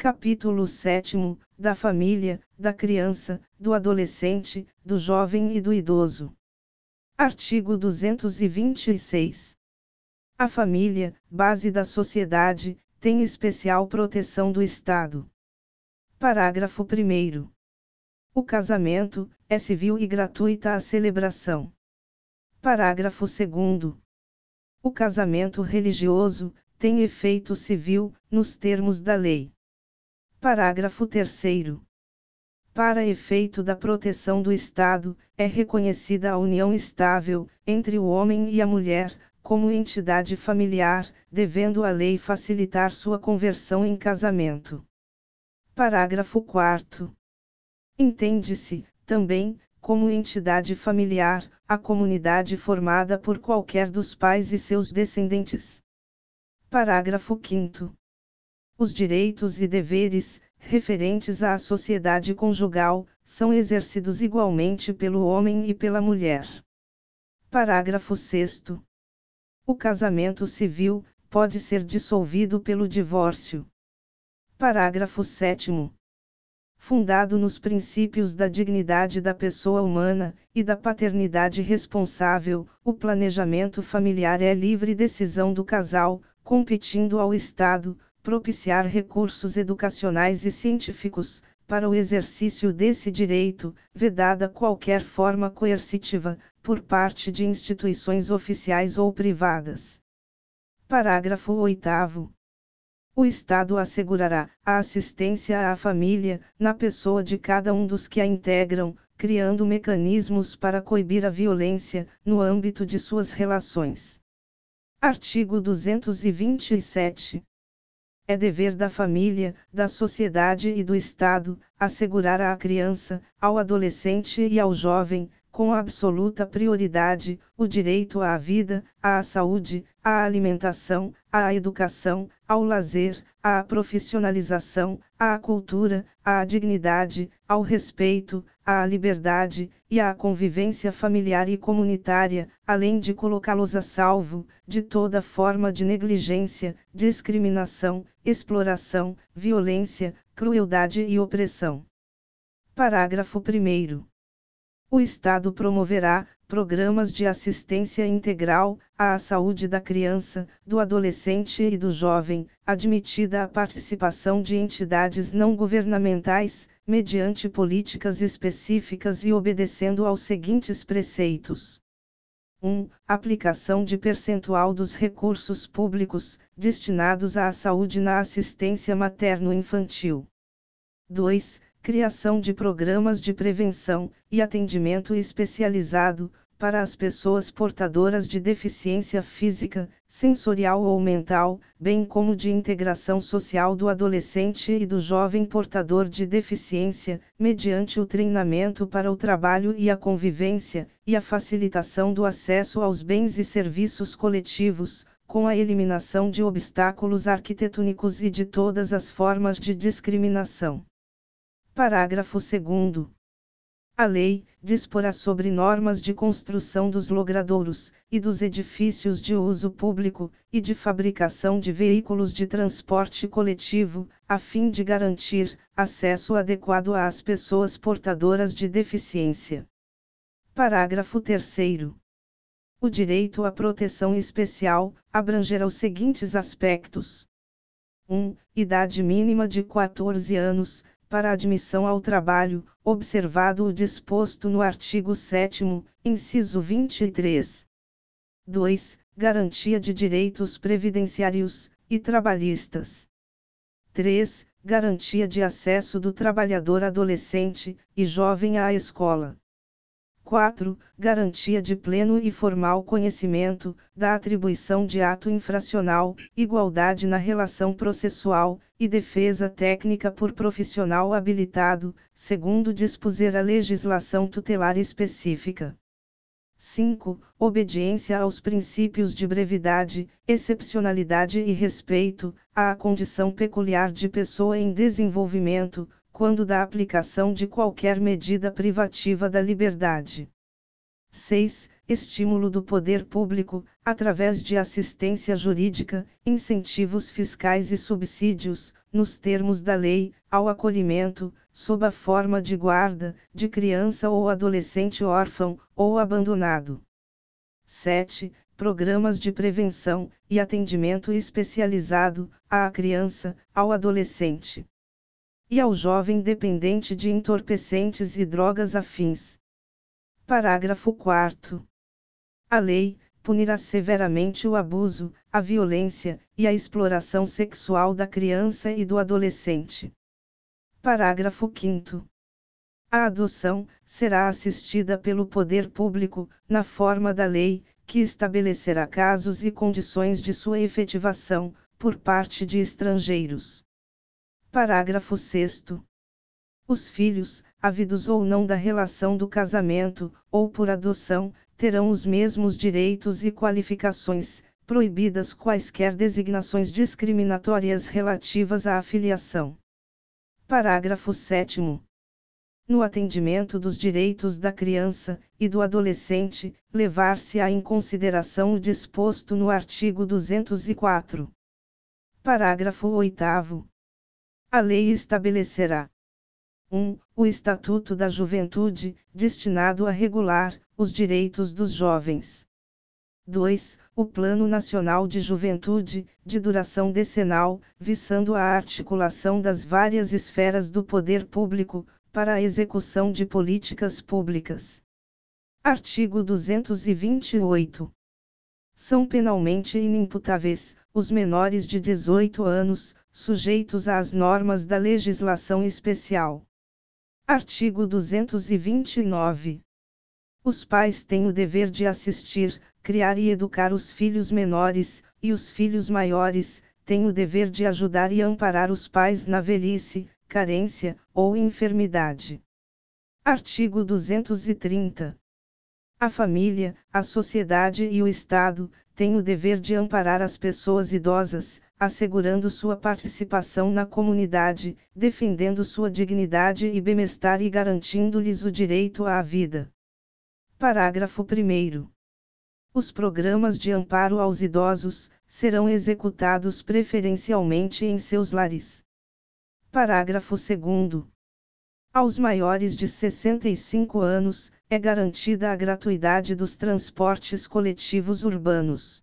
Capítulo 7 Da família, da criança, do adolescente, do jovem e do idoso. Artigo 226. A família, base da sociedade, tem especial proteção do Estado. Parágrafo 1. O casamento é civil e gratuita a celebração. Parágrafo 2. O casamento religioso tem efeito civil, nos termos da lei. Parágrafo 3. Para efeito da proteção do Estado, é reconhecida a união estável, entre o homem e a mulher, como entidade familiar, devendo a lei facilitar sua conversão em casamento. Parágrafo 4. Entende-se, também, como entidade familiar, a comunidade formada por qualquer dos pais e seus descendentes. Parágrafo 5. Os direitos e deveres, referentes à sociedade conjugal, são exercidos igualmente pelo homem e pela mulher. Parágrafo 6. O casamento civil pode ser dissolvido pelo divórcio. Parágrafo 7. Fundado nos princípios da dignidade da pessoa humana e da paternidade responsável, o planejamento familiar é livre decisão do casal, competindo ao Estado, propiciar recursos educacionais e científicos, para o exercício desse direito, vedada qualquer forma coercitiva, por parte de instituições oficiais ou privadas. Parágrafo 8. O Estado assegurará a assistência à família, na pessoa de cada um dos que a integram, criando mecanismos para coibir a violência, no âmbito de suas relações. Artigo 227. É dever da família, da sociedade e do Estado, assegurar à criança, ao adolescente e ao jovem, com absoluta prioridade, o direito à vida, à saúde, à alimentação, à educação, ao lazer, à profissionalização, à cultura, à dignidade, ao respeito, à liberdade, e à convivência familiar e comunitária, além de colocá-los a salvo, de toda forma de negligência, discriminação, exploração, violência, crueldade e opressão. Parágrafo 1. O Estado promoverá programas de assistência integral à saúde da criança, do adolescente e do jovem, admitida a participação de entidades não governamentais, mediante políticas específicas e obedecendo aos seguintes preceitos. 1. Aplicação de percentual dos recursos públicos destinados à saúde na assistência materno-infantil. 2 criação de programas de prevenção e atendimento especializado para as pessoas portadoras de deficiência física, sensorial ou mental, bem como de integração social do adolescente e do jovem portador de deficiência, mediante o treinamento para o trabalho e a convivência, e a facilitação do acesso aos bens e serviços coletivos, com a eliminação de obstáculos arquitetônicos e de todas as formas de discriminação. Parágrafo 2. A lei disporá sobre normas de construção dos logradouros e dos edifícios de uso público e de fabricação de veículos de transporte coletivo, a fim de garantir acesso adequado às pessoas portadoras de deficiência. Parágrafo 3. O direito à proteção especial abrangerá os seguintes aspectos: 1. Idade mínima de 14 anos, para admissão ao trabalho, observado o disposto no artigo 7, inciso 23. 2. Garantia de direitos previdenciários e trabalhistas. 3. Garantia de acesso do trabalhador adolescente e jovem à escola. 4. Garantia de pleno e formal conhecimento, da atribuição de ato infracional, igualdade na relação processual, e defesa técnica por profissional habilitado, segundo dispuser a legislação tutelar específica. 5. Obediência aos princípios de brevidade, excepcionalidade e respeito, à condição peculiar de pessoa em desenvolvimento, quando da aplicação de qualquer medida privativa da liberdade. 6. estímulo do poder público, através de assistência jurídica, incentivos fiscais e subsídios, nos termos da lei, ao acolhimento, sob a forma de guarda, de criança ou adolescente órfão, ou abandonado. 7. Programas de prevenção e atendimento especializado à criança, ao adolescente e ao jovem dependente de entorpecentes e drogas afins. Parágrafo 4. A lei punirá severamente o abuso, a violência e a exploração sexual da criança e do adolescente. Parágrafo 5. A adoção será assistida pelo poder público, na forma da lei, que estabelecerá casos e condições de sua efetivação, por parte de estrangeiros. Parágrafo 6. Os filhos, havidos ou não da relação do casamento, ou por adoção, terão os mesmos direitos e qualificações, proibidas quaisquer designações discriminatórias relativas à afiliação. Parágrafo 7. No atendimento dos direitos da criança e do adolescente, levar-se-á em consideração o disposto no artigo 204. Parágrafo 8. A lei estabelecerá 1. o Estatuto da Juventude, destinado a regular os direitos dos jovens. 2. O Plano Nacional de Juventude, de duração decenal, visando a articulação das várias esferas do poder público, para a execução de políticas públicas. Artigo 228. São penalmente inimputáveis, os menores de 18 anos, sujeitos às normas da legislação especial. Artigo 229. Os pais têm o dever de assistir, criar e educar os filhos menores, e os filhos maiores, têm o dever de ajudar e amparar os pais na velhice, carência ou enfermidade. Artigo 230. A família, a sociedade e o Estado têm o dever de amparar as pessoas idosas, assegurando sua participação na comunidade, defendendo sua dignidade e bem-estar e garantindo-lhes o direito à vida. Parágrafo 1. Os programas de amparo aos idosos serão executados preferencialmente em seus lares. Parágrafo 2. Aos maiores de 65 anos, é garantida a gratuidade dos transportes coletivos urbanos.